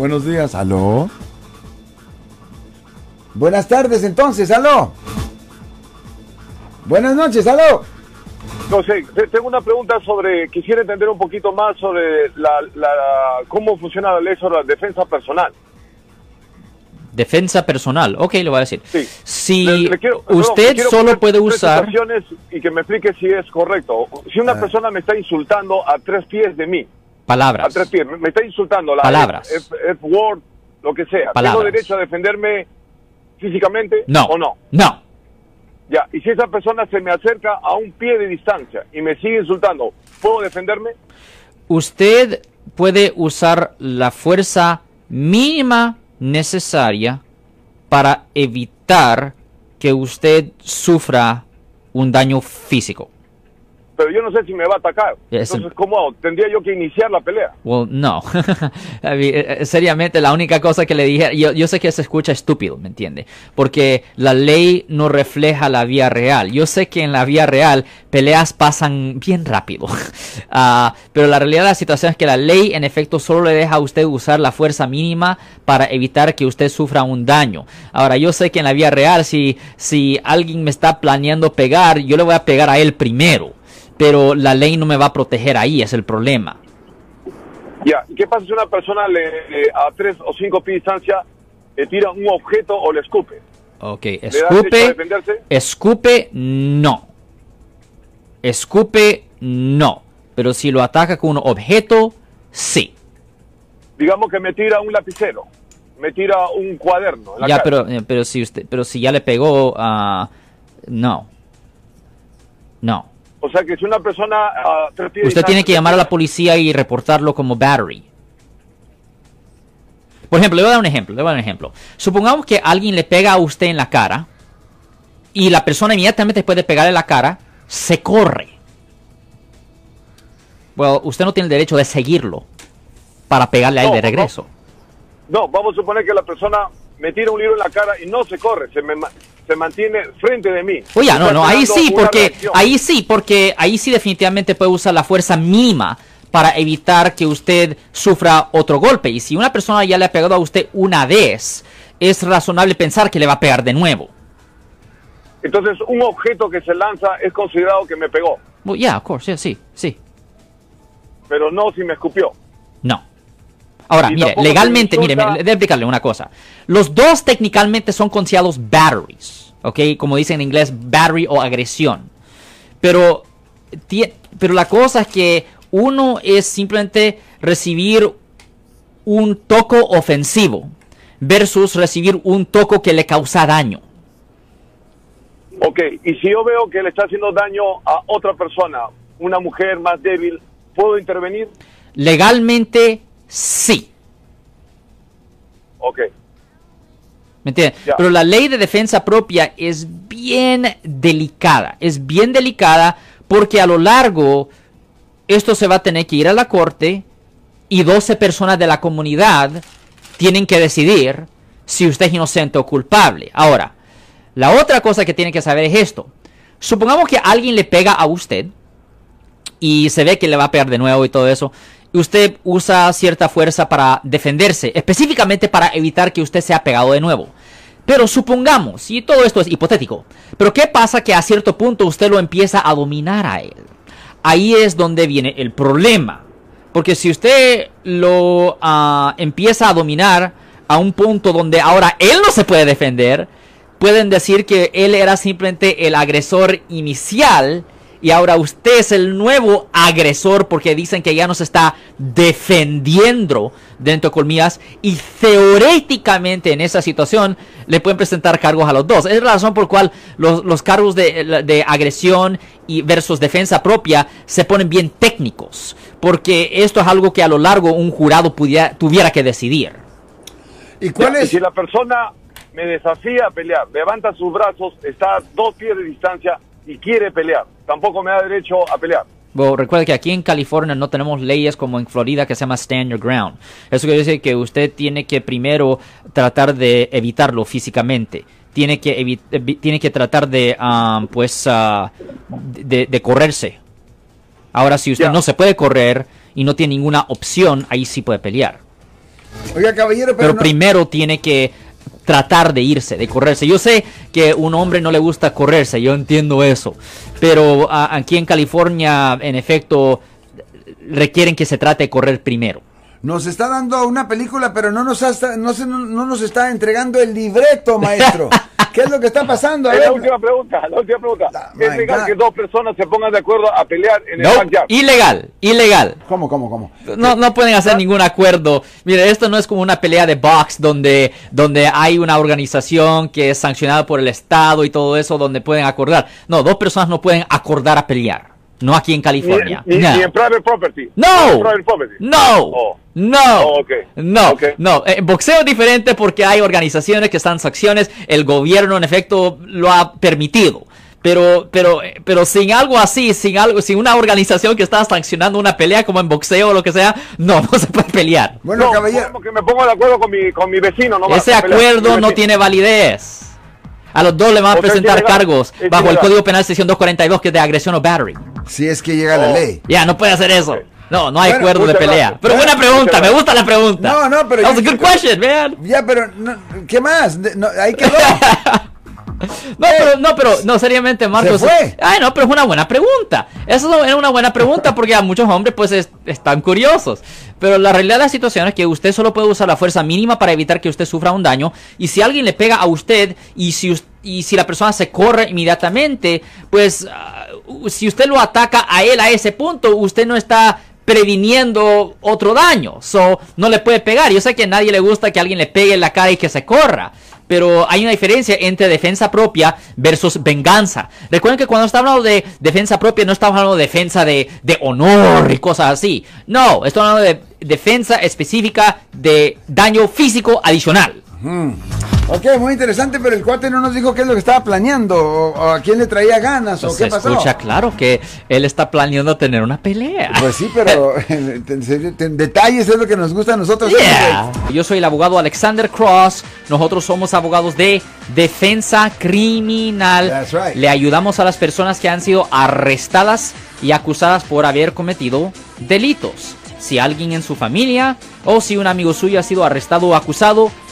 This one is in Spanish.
Buenos días, aló. Buenas tardes entonces, aló. Buenas noches, aló. No sé, te- tengo una pregunta sobre, quisiera entender un poquito más sobre la, la- cómo funciona la ley sobre la defensa personal. Defensa personal. Ok, le voy a decir. Sí. Si Le- le quiero- perdón, usted solo puede usar... y que me explique si es correcto. Si una Ah. persona me está insultando a tres pies de mí, Palabras. me- está insultando, la Palabras. F, F- F-word, lo que sea, Palabras. ¿tengo derecho a defenderme físicamente No. o no? No. Ya, y si esa persona se me acerca a un pie de distancia y me sigue insultando, ¿puedo defenderme? Usted puede usar la fuerza mínima necesaria para evitar que usber sufra un daño físico. Pero yo no sé si me va a atacar. Es- Entonces, ¿cómo? Tendría yo que iniciar la pelea. Well, no. Eh, eh, seriamente, la única cosa que le dije, yo, yo sé que se escucha estúpido, ¿me entiende? Porque la ley no refleja la vía real. Yo sé que en la vía real peleas pasan bien rápido. Ah, pero la realidad de la situación es que la ley, en efecto, solo le deja a usted usar la fuerza mínima para evitar que usted sufra un daño. Ahora, yo sé que en la vía real, si, si alguien me está planeando pegar, yo le voy a pegar a él primero. Pero la ley no me va a proteger ahí, es el problema. Ya, ¿y qué pasa si una persona le, le- a tres o cinco pies de distancia le tira un objeto o le escupe? Ok, ¿Le da derecho a escupe, escupe, no. Escupe, no. Pero si lo ataca con un objeto, sí. Digamos que me tira un lapicero, me tira un cuaderno. en la Ya, cara. pero, eh, pero si usted, pero si ya le pegó, ah, no. No. O sea que si una persona de Usted tiene que llamar a la policía y reportarlo como battery. Por ejemplo, le voy a dar un ejemplo, le voy a dar un ejemplo. Supongamos que alguien le pega a usted en la cara y la persona inmediatamente después de pegarle la cara se corre. Bueno, usted no tiene el derecho de seguirlo para pegarle a él No, de no. regreso. No, vamos a suponer que la persona me tira un libro en la cara y no se corre, se, me se mantiene frente de mí. Oye, no, no, ahí sí, porque ahí sí, porque ahí sí definitivamente puede usar la fuerza mínima para evitar que usted sufra otro golpe. Y si una persona ya le ha pegado a usted una vez, es razonable pensar que le va a pegar de nuevo. Entonces, un objeto que se lanza es considerado que me pegó, Well, yeah, of course, yeah, sí, sí, pero no si me escupió. Ahora, mire, legalmente, mire, debo explicarle una cosa. Los dos técnicamente son considerados batteries, ¿ok? Como dicen en inglés, battery o agresión. Pero, pero la cosa es que uno es simplemente recibir un toco ofensivo versus recibir un toco que le causa daño. Ok, y si yo veo que le está haciendo daño a otra persona, una mujer más débil, ¿puedo intervenir? Legalmente, sí. Ok. ¿Me entiendes? Pero la ley de defensa propia es bien delicada. Es bien delicada porque a lo largo esto se va a tener que ir a la corte y 12 personas de la comunidad tienen que decidir si usted es inocente o culpable. Ahora, la otra cosa que tiene que saber es esto. Supongamos que alguien le pega a usted y se ve que le va a pegar de nuevo y todo eso. Usted usa cierta fuerza para defenderse, específicamente para evitar que usted sea pegado de nuevo. Pero supongamos, y todo esto es hipotético, pero ¿qué pasa que a cierto punto usted lo empieza a dominar a él? Ahí es donde viene el problema. Porque si usted lo ah, empieza a dominar a un punto donde ahora él no se puede defender, pueden decir que él era simplemente el agresor inicial y ahora usted es el nuevo agresor porque dicen que ya no se está defendiendo dentro de colmillas y teóricamente en esa situación le pueden presentar cargos a los dos. Es la razón por la cual los, los cargos de, de agresión y versus defensa propia se ponen bien técnicos porque esto es algo que a lo largo un jurado pudiera, tuviera que decidir. ¿Y cuál es? si la persona me desafía a pelear, levanta sus brazos, está a dos pies de distancia y quiere pelear, tampoco me da derecho a pelear. Bueno, recuerde que aquí en California no tenemos leyes como en Florida que se llama Stand Your Ground. Eso quiere decir que usted tiene que primero tratar de evitarlo físicamente. Tiene que, tiene que tratar de, ah, pues, ah, de, de correrse. Ahora, si usted no se puede correr y no tiene ninguna opción, ahí sí puede pelear. Oiga, caballero, pero, pero no- primero tiene que tratar de irse, de correrse. Yo sé que un hombre no le gusta correrse, yo entiendo eso, pero aquí en California, en efecto, requieren que se trate de correr primero. Nos está dando una película, pero no nos, está, no, se- no- no nos está entregando el libreto, maestro. ¿Qué es lo que está pasando? A Es la última pregunta, la última pregunta. ¿Es legal God. que dos personas se pongan de acuerdo a pelear en No, el backyard? ilegal, ilegal. ¿Cómo, cómo, cómo? No, no pueden hacer ningún acuerdo. Mire, esto no es como una pelea de box donde, donde hay una organización que es sancionada por el Estado y todo eso donde pueden acordar. No, dos personas no pueden acordar a pelear. No aquí en Ni, California. ni- No. ni en private property. No. Private property. No, Oh. no, Oh, no, Ok. no. Boxeo es diferente porque hay organizaciones que están sanciones. El gobierno, en efecto, lo ha permitido. Pero, pero, eh, pero sin algo así, sin algo, sin una organización que está sancionando una pelea como en boxeo o lo que sea, no, no se puede pelear. Bueno, no, caballero, que me pongo de acuerdo con mi, con mi vecino. No Ese acuerdo no tiene validez. A los dos le van a presentar cargos bajo el. Código Penal sección 242 que es de agresión o battery. Si es que llega la Oh. ley. Ya, no puede hacer eso. No, no hay Bueno, acuerdo de pelea. gracias. Pero Bueno, buena pregunta, me gusta la pregunta. No, no, pero That yo- was a good question, man. Ya, pero, no, ¿qué más? De- no, ahí quedó. No, pero, no, pero, no, seriamente, Marcos. fue. Ay, no, pero es una buena pregunta. Eso es una buena pregunta porque a muchos hombres, pues, es- están curiosos. Pero la realidad de la situación es que usted solo puede usar la fuerza mínima para evitar que usted sufra un daño. Y si alguien le pega a usted y si, us- y si la persona se corre inmediatamente, pues, ah, si usted lo ataca a él a ese punto, usted no está previniendo otro daño. So, no le puede pegar. Yo sé que a nadie le gusta que alguien le pegue en la cara y que se corra. Pero hay una diferencia entre defensa propia versus venganza. Recuerden que cuando estamos hablando de defensa propia, no estamos hablando de defensa de, de honor y cosas así. No, estamos hablando de defensa específica de daño físico adicional. Ok, muy interesante, pero el cuate no nos dijo qué es lo que estaba planeando, o, o a quién le traía ganas, o Pues qué se pasó. escucha claro que él está planeando tener una pelea. Pues sí, pero en, en serio, en detalles es lo que nos gusta a nosotros. Yeah. Yo soy el abogado Alexander Cross. Nosotros somos abogados de defensa criminal. That's right. Le ayudamos a las personas que han sido arrestadas y acusadas por haber cometido delitos. Si alguien en su familia o si un amigo suyo ha sido arrestado o acusado,